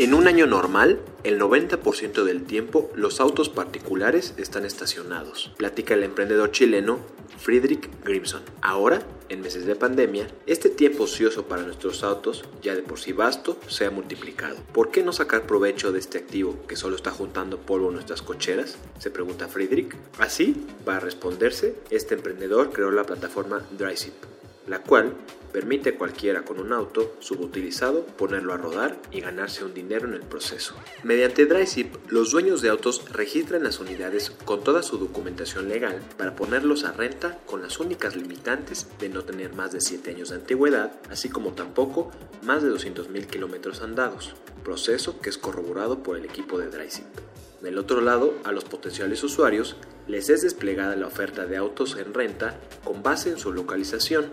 En un año normal, el 90% del tiempo los autos particulares están estacionados, platica el emprendedor chileno Friedrich Grimson. Ahora, en meses de pandemia, este tiempo ocioso para nuestros autos, ya de por sí vasto, se ha multiplicado. ¿Por qué no sacar provecho de este activo que solo está juntando polvo en nuestras cocheras? Se pregunta Friedrich. Así, para responderse, este emprendedor creó la plataforma DryZip, la cual permite a cualquiera con un auto subutilizado ponerlo a rodar y ganarse un dinero en el proceso. Mediante DryZip, los dueños de autos registran las unidades con toda su documentación legal para ponerlos a renta con las únicas limitantes de no tener más de 7 años de antigüedad, así como tampoco más de 200.000 kilómetros andados, proceso que es corroborado por el equipo de DryZip. Del otro lado, a los potenciales usuarios les es desplegada la oferta de autos en renta con base en su localización,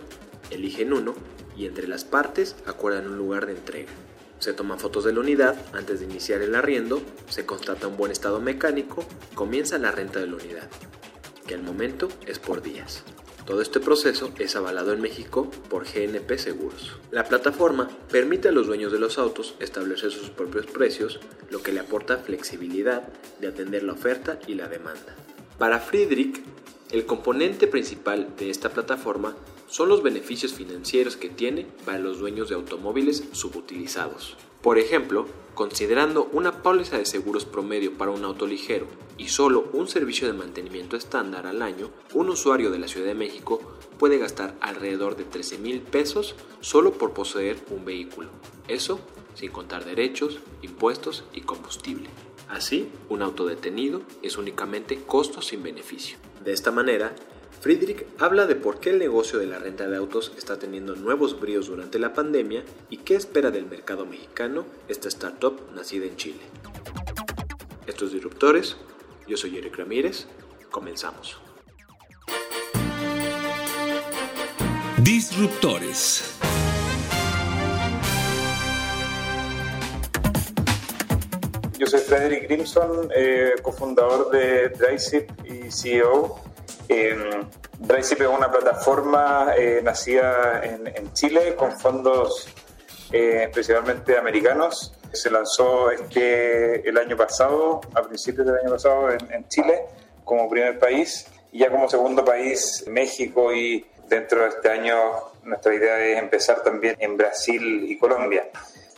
eligen uno y entre las partes acuerdan un lugar de entrega. Se toman fotos de la unidad antes de iniciar el arriendo, se constata un buen estado mecánico, comienza la renta de la unidad, que al momento es por días. Todo este proceso es avalado en México por GNP Seguros. La plataforma permite a los dueños de los autos establecer sus propios precios, lo que le aporta flexibilidad de atender la oferta y la demanda. Para Friedrich, el componente principal de esta plataforma son los beneficios financieros que tiene para los dueños de automóviles subutilizados. Por ejemplo, considerando una póliza de seguros promedio para un auto ligero y solo un servicio de mantenimiento estándar al año, un usuario de la Ciudad de México puede gastar alrededor de 13 mil pesos solo por poseer un vehículo. Eso sin contar derechos, impuestos y combustible. Así, un auto detenido es únicamente costo sin beneficio. De esta manera, Friedrich habla de por qué el negocio de la renta de autos está teniendo nuevos bríos durante la pandemia y qué espera del mercado mexicano esta startup nacida en Chile. Estos disruptores, yo soy Eric Ramírez, comenzamos. Disruptores. Yo soy Frederick Grimson, eh, cofundador de DryZip y CEO. Eh, DryZip es una plataforma eh, nacida en, en, Chile con fondos eh, principalmente americanos. Se lanzó este, el año pasado, a principios del año pasado, en, en Chile como primer país y ya como segundo país México y dentro de este año nuestra idea es empezar también en Brasil y Colombia.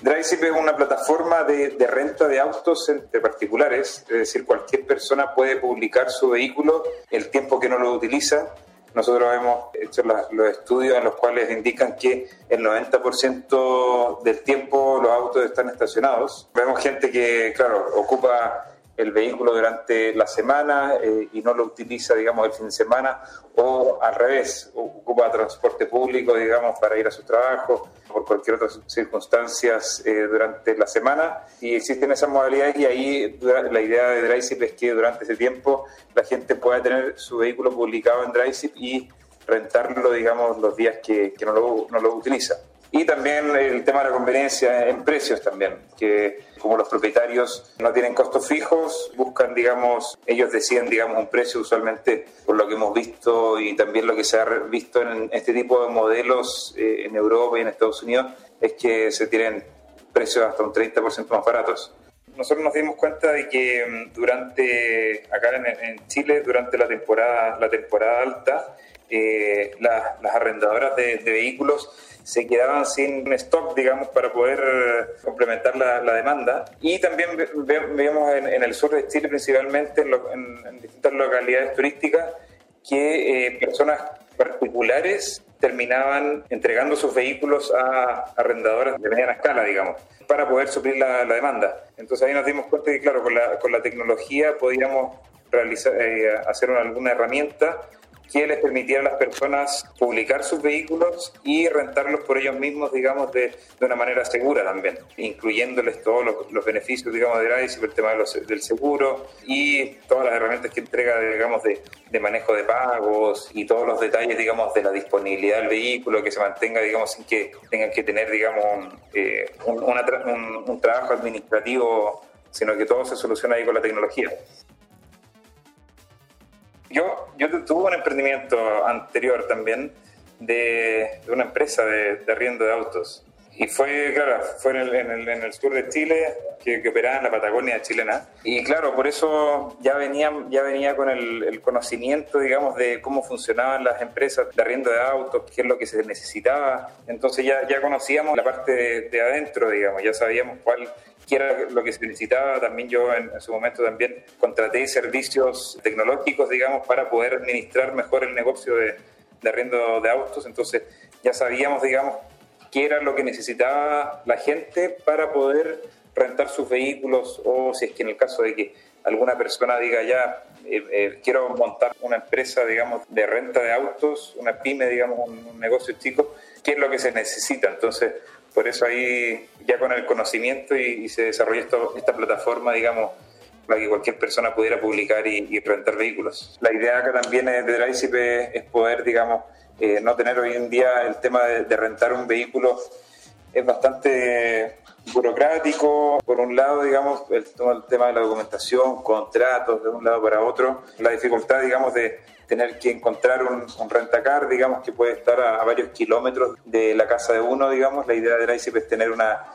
DryZip es una plataforma de, de, renta de autos entre particulares, es decir, cualquier persona puede publicar su vehículo el tiempo que no lo utiliza. Nosotros hemos hecho los estudios en los cuales indican que el 90% del tiempo los autos están estacionados. Vemos gente que, claro, ocupa el vehículo durante la semana eh, y no lo utiliza, digamos, el fin de semana, o al revés, ocupa transporte público, digamos, para ir a su trabajo, por cualquier otra circunstancias eh, durante la semana. Y existen esas modalidades y ahí la idea de DryZip es que durante ese tiempo la gente pueda tener su vehículo publicado en DryZip y rentarlo, digamos, los días que, que no, lo, no lo utiliza. Y también el tema de la conveniencia en precios también, que como los propietarios no tienen costos fijos, buscan, digamos, ellos deciden, digamos, un precio usualmente por lo que hemos visto y también lo que se ha visto en este tipo de modelos eh, en Europa y en Estados Unidos, es que se tienen precios hasta un 30% más baratos. Nosotros nos dimos cuenta de que durante, acá en, en Chile, durante la temporada, la temporada alta, eh, la, las arrendadoras de, de, vehículos se quedaban sin stock, digamos, para poder complementar la, la demanda. Y también vemos en, en, el sur de Chile, principalmente en, lo, en, en distintas localidades turísticas, que eh, personas particulares terminaban entregando sus vehículos a arrendadoras de mediana escala, digamos, para poder suplir la, la demanda. Entonces ahí nos dimos cuenta que, claro, con la, con la tecnología podíamos realizar, eh, hacer una, alguna herramienta que les permitiera a las personas publicar sus vehículos y rentarlos por ellos mismos, digamos, de, de una manera segura también, incluyéndoles todos los, beneficios, digamos, de DRICE, el tema del seguro y todas las herramientas que entrega, digamos, de, manejo de pagos y todos los detalles, digamos, de la disponibilidad del vehículo, que se mantenga, digamos, sin que tengan que tener, digamos, eh, un, un trabajo administrativo, sino que todo se soluciona ahí con la tecnología. Yo, yo tuve un emprendimiento anterior también de, una empresa de, de, arriendo de autos. Y fue, claro, fue en el, en el, en el sur de Chile, que, que, operaba en la Patagonia chilena. Y claro, por eso ya venía, ya venía con el, el, conocimiento, digamos, de cómo funcionaban las empresas de arriendo de autos, qué es lo que se necesitaba. Entonces ya, ya conocíamos la parte de, de adentro, digamos, ya sabíamos cuál que era lo que se necesitaba. También yo en, su momento también contraté servicios tecnológicos, digamos, para poder administrar mejor el negocio de, de arriendo de autos. Entonces ya sabíamos, digamos, qué era lo que necesitaba la gente para poder rentar sus vehículos o si es que en el caso de que alguna persona diga ya eh, eh, quiero montar una empresa digamos de renta de autos una pyme digamos un, un negocio chico qué es lo que se necesita entonces por eso ahí ya con el conocimiento y, se desarrolla esta plataforma, digamos, para que cualquier persona pudiera publicar y, rentar vehículos. La idea acá también de DriveShip es, poder, digamos, eh, no tener hoy en día el tema de, rentar un vehículo es bastante burocrático, por un lado, digamos, el, el, tema de la documentación, contratos de un lado para otro, la dificultad, digamos, de, tener que encontrar un, rentacar, digamos, que puede estar a, varios kilómetros de la casa de uno, digamos. La idea de ICIP es tener una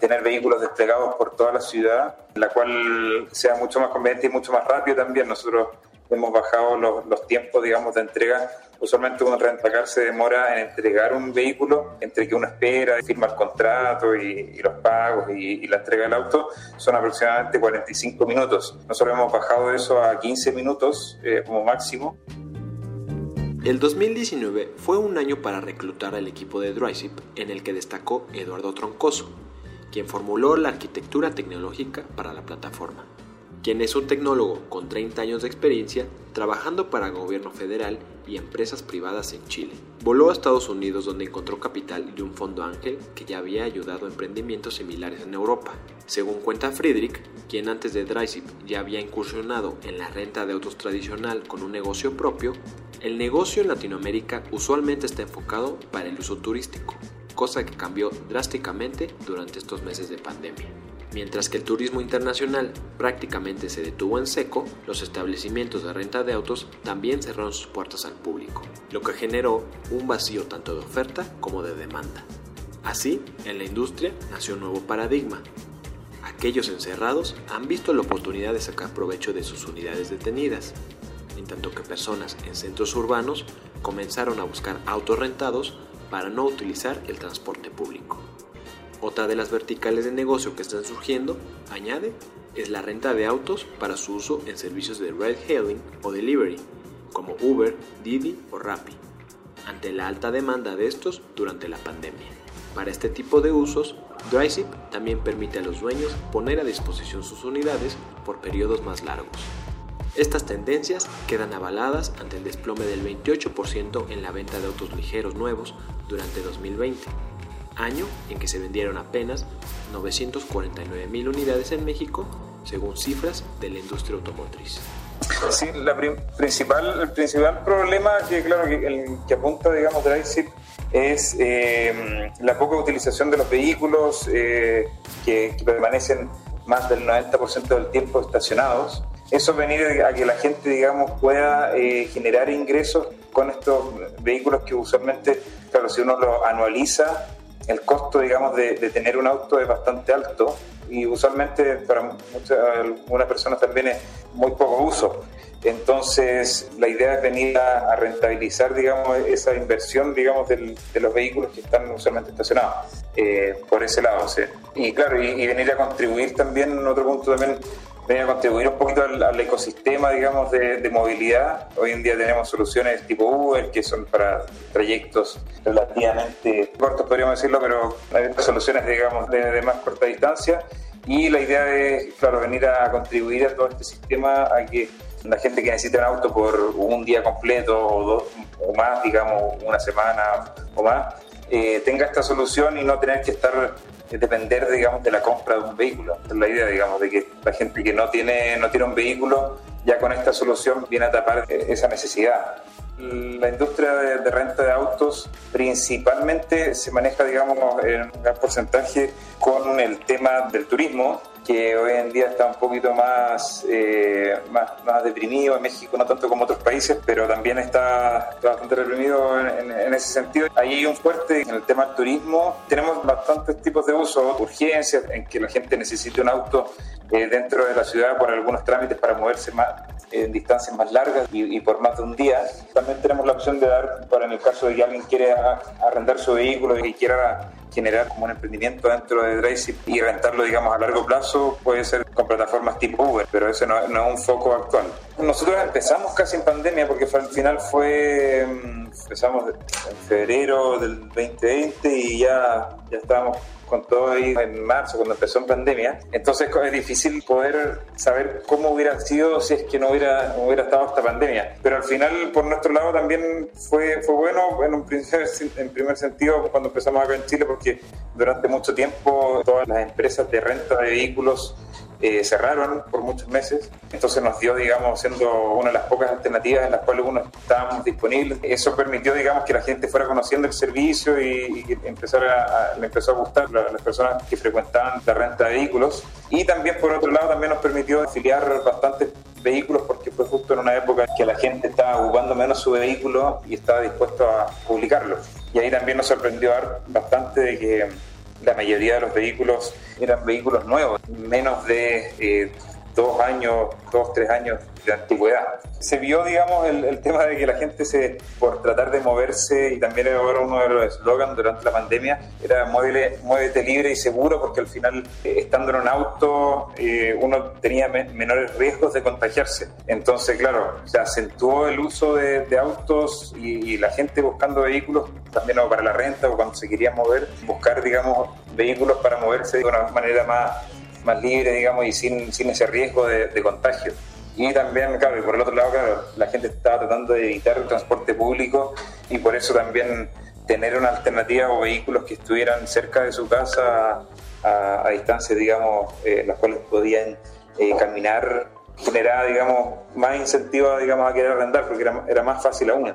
tener vehículos desplegados por toda la ciudad, la cual sea mucho más conveniente y mucho más rápido también. Nosotros hemos bajado los tiempos, digamos, de entrega Usualmente un rentacar se demora en entregar un vehículo, entre que uno espera, firma el contrato y, los pagos y, la entrega del auto, son aproximadamente 45 minutos. Nosotros hemos bajado eso a 15 minutos eh, como máximo. El 2019 fue un año para reclutar al equipo de DryShip en el que destacó Eduardo Troncoso, quien formuló la arquitectura tecnológica para la plataforma quien es un tecnólogo con 30 años de experiencia trabajando para gobierno federal y empresas privadas en Chile. Voló a Estados Unidos donde encontró capital de un fondo ángel que ya había ayudado a emprendimientos similares en Europa. Según cuenta Friedrich, quien antes de DryShip ya había incursionado en la renta de autos tradicional con un negocio propio, el negocio en Latinoamérica usualmente está enfocado para el uso turístico, cosa que cambió drásticamente durante estos meses de pandemia. Mientras que el turismo internacional prácticamente se detuvo en seco, los establecimientos de renta de autos también cerraron sus puertas al público, lo que generó un vacío tanto de oferta como de demanda. Así, en la industria nació un nuevo paradigma. Aquellos encerrados han visto la oportunidad de sacar provecho de sus unidades detenidas, en tanto que personas en centros urbanos comenzaron a buscar autos rentados para no utilizar el transporte público. Otra de las verticales de negocio que están surgiendo, añade, es la renta de autos para su uso en servicios de ride hailing o delivery, como Uber, Didi o Rappi, ante la alta demanda de estos durante la pandemia. Para este tipo de usos, DryZip también permite a los dueños poner a disposición sus unidades por periodos más largos. Estas tendencias quedan avaladas ante el desplome del 28% en la venta de autos ligeros nuevos durante 2020 año en que se vendieron apenas 949 mil unidades en México, según cifras de la industria automotriz. Sí, la principal, el principal problema que, claro, que, el, que apunta, digamos, DriveShip es eh, la poca utilización de los vehículos eh, que, permanecen más del 90% del tiempo estacionados. Eso venir a que la gente, digamos, pueda eh, generar ingresos con estos vehículos que usualmente, claro, si uno lo anualiza, el costo, digamos, de, tener un auto es bastante alto y usualmente para muchas, algunas personas también es muy poco uso. Entonces, la idea es venir a, rentabilizar, digamos, esa inversión, digamos, de los vehículos que están usualmente estacionados, eh, por ese lado, ¿sí? Y claro, y, venir a contribuir también, otro punto también, venir a contribuir un poquito al, ecosistema, digamos, de, movilidad. Hoy en día tenemos soluciones tipo Uber, que son para trayectos relativamente cortos, podríamos decirlo, pero hay soluciones, digamos, de, más corta distancia. Y la idea es, claro, venir a contribuir a todo este sistema a que la gente que necesita un auto por un día completo o, dos, o más, digamos, una semana o más, eh, tenga esta solución y no tener que estar eh, depender digamos de la compra de un vehículo. Es la idea digamos de que la gente que no tiene no tiene un vehículo ya con esta solución viene a tapar eh, esa necesidad. La industria de, renta de autos principalmente se maneja, digamos, en un gran porcentaje con el tema del turismo, que hoy en día está un poquito más, eh, más, más, deprimido en México, no tanto como otros países, pero también está, bastante reprimido en, ese sentido. Ahí hay un fuerte en el tema del turismo. Tenemos bastantes tipos de uso, urgencias, en que la gente necesite un auto eh, dentro de la ciudad por algunos trámites para moverse más en distancias más largas y, por más de un día. También tenemos la opción de dar, para en el caso de que alguien quiera arrendar su vehículo y quiera generar como un emprendimiento dentro de Dracy y rentarlo, digamos, a largo plazo, puede ser con plataformas tipo Uber, pero ese no, no es un foco actual. Nosotros empezamos casi en pandemia porque al final fue, mm, empezamos en febrero del 2020 y ya, ya estábamos con todo ahí en marzo, cuando empezó en pandemia. Entonces es difícil poder saber cómo hubiera sido si es que no hubiera, hubiera estado esta pandemia. Pero al final, por nuestro lado, también fue, fue bueno en, un primer, en primer sentido cuando empezamos acá en Chile, porque durante mucho tiempo todas las empresas de renta de vehículos eh, cerraron por muchos meses. Entonces nos dio, digamos, siendo una de las pocas alternativas en las cuales uno estábamos disponibles. Eso permitió, digamos, que la gente fuera conociendo el servicio y, y empezara le empezó a gustar a las personas que frecuentaban la renta de vehículos. Y también, por otro lado, también nos permitió afiliar bastantes vehículos porque fue justo en una época que la gente estaba ocupando menos su vehículo y estaba dispuesto a publicarlo. Y ahí también nos sorprendió bastante de que la mayoría de los vehículos eran vehículos nuevos, menos de eh, dos años, dos, tres años de antigüedad. Se vio, digamos, el, tema de que la gente se, por tratar de moverse, y también era uno de los eslogans durante la pandemia, era muévete libre y seguro, porque al final, eh, estando en un auto, eh, uno tenía menores riesgos de contagiarse. Entonces, claro, se acentuó el uso de, autos y, la gente buscando vehículos, también para la renta o cuando se quería mover, buscar, digamos, vehículos para moverse de una manera más más libre, digamos, y sin, sin ese riesgo de, contagio. Y también, claro, y por el otro lado, claro, la gente estaba tratando de evitar el transporte público y por eso también tener una alternativa o vehículos que estuvieran cerca de su casa a, a distancias, digamos, eh, las cuales podían eh, caminar, generaba, digamos, más incentivo, digamos, a querer arrendar, porque era, era más fácil aún.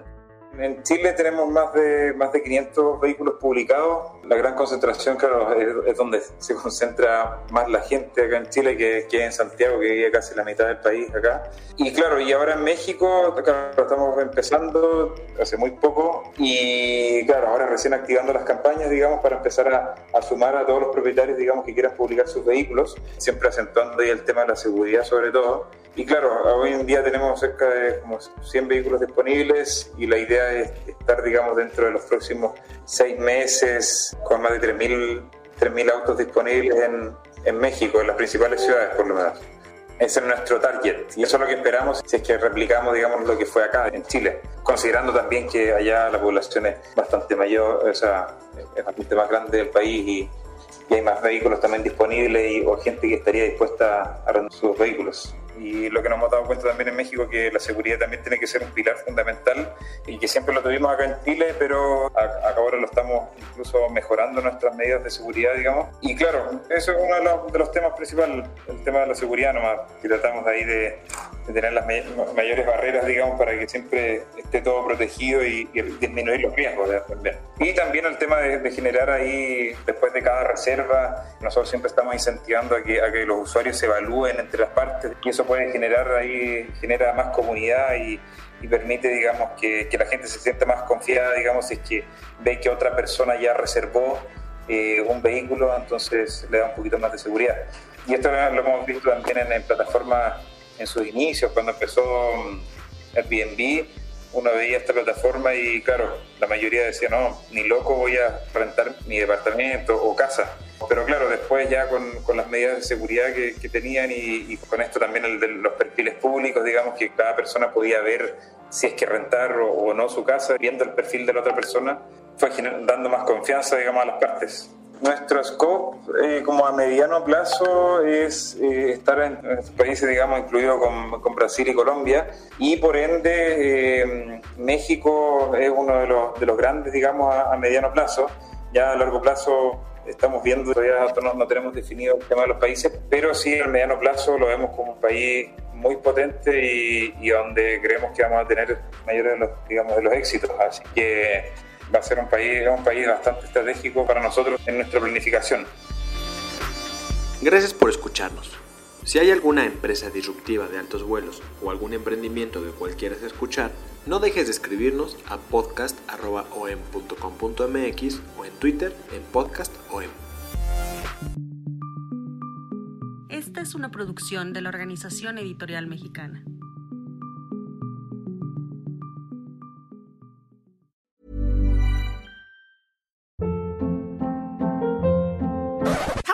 En Chile tenemos más de, más de 500 vehículos publicados. La gran concentración, claro, es, donde se concentra más la gente acá en Chile que, que en Santiago, que vive casi la mitad del país acá. Y claro, y ahora en México, estamos empezando hace muy poco y claro, ahora recién activando las campañas, digamos, para empezar a, sumar a todos los propietarios, digamos, que quieran publicar sus vehículos, siempre acentuando el tema de la seguridad sobre todo. Y claro, hoy en día tenemos cerca de como 100 vehículos disponibles y la idea es estar, digamos, dentro de los próximos seis meses con más de 3.000 autos disponibles en, en México, en las principales ciudades por lo menos. Ese es nuestro target y eso es lo que esperamos si es que replicamos, digamos, lo que fue acá en Chile, considerando también que allá la población es bastante mayor, o sea, es bastante más grande del país y, y hay más vehículos también disponibles y, o gente que estaría dispuesta a arrendar sus vehículos y lo que nos hemos dado cuenta también en México que la seguridad también tiene que ser un pilar fundamental y que siempre lo tuvimos acá en Chile, pero acá ahora lo estamos incluso mejorando nuestras medidas de seguridad, digamos. Y claro, eso es uno de los, de los temas principales, el tema de la seguridad nomás, que tratamos ahí de, tener las mayores barreras, digamos, para que siempre esté todo protegido y, disminuir los riesgos también. Y también el tema de, generar ahí, después de cada reserva, nosotros siempre estamos incentivando a que, a que los usuarios se evalúen entre las partes y eso puede generar ahí, genera más comunidad y, permite, digamos, que, que, la gente se sienta más confiada, digamos, si es que ve que otra persona ya reservó eh, un vehículo, entonces le da un poquito más de seguridad. Y esto lo hemos visto también en, en plataformas en sus inicios, cuando empezó mm, Airbnb, uno veía esta plataforma y claro, la mayoría decía, no, ni loco voy a rentar mi departamento o casa. Pero claro, después ya con, con las medidas de seguridad que, tenían y, con esto también de los perfiles públicos, digamos que cada persona podía ver si es que rentar o, o no su casa, viendo el perfil de la otra persona, fue dando más confianza, digamos, a las partes. Nuestro scope, eh, como a mediano plazo, es eh, estar en, países, digamos, incluido con, Brasil y Colombia, y por ende eh, México es uno de los, de los grandes, digamos, a, mediano plazo. Ya a largo plazo estamos viendo, todavía no, no, tenemos definido el tema de los países, pero sí a mediano plazo lo vemos como un país muy potente y, y donde creemos que vamos a tener mayores de los, digamos, de los éxitos. Así que va a ser un país, un país bastante estratégico para nosotros en nuestra planificación. Gracias por escucharnos. Si hay alguna empresa disruptiva de altos vuelos o algún emprendimiento que quieras escuchar, no dejes de escribirnos a podcast.om.com.mx o en Twitter en podcastom. Esta es una producción de la Organización Editorial Mexicana.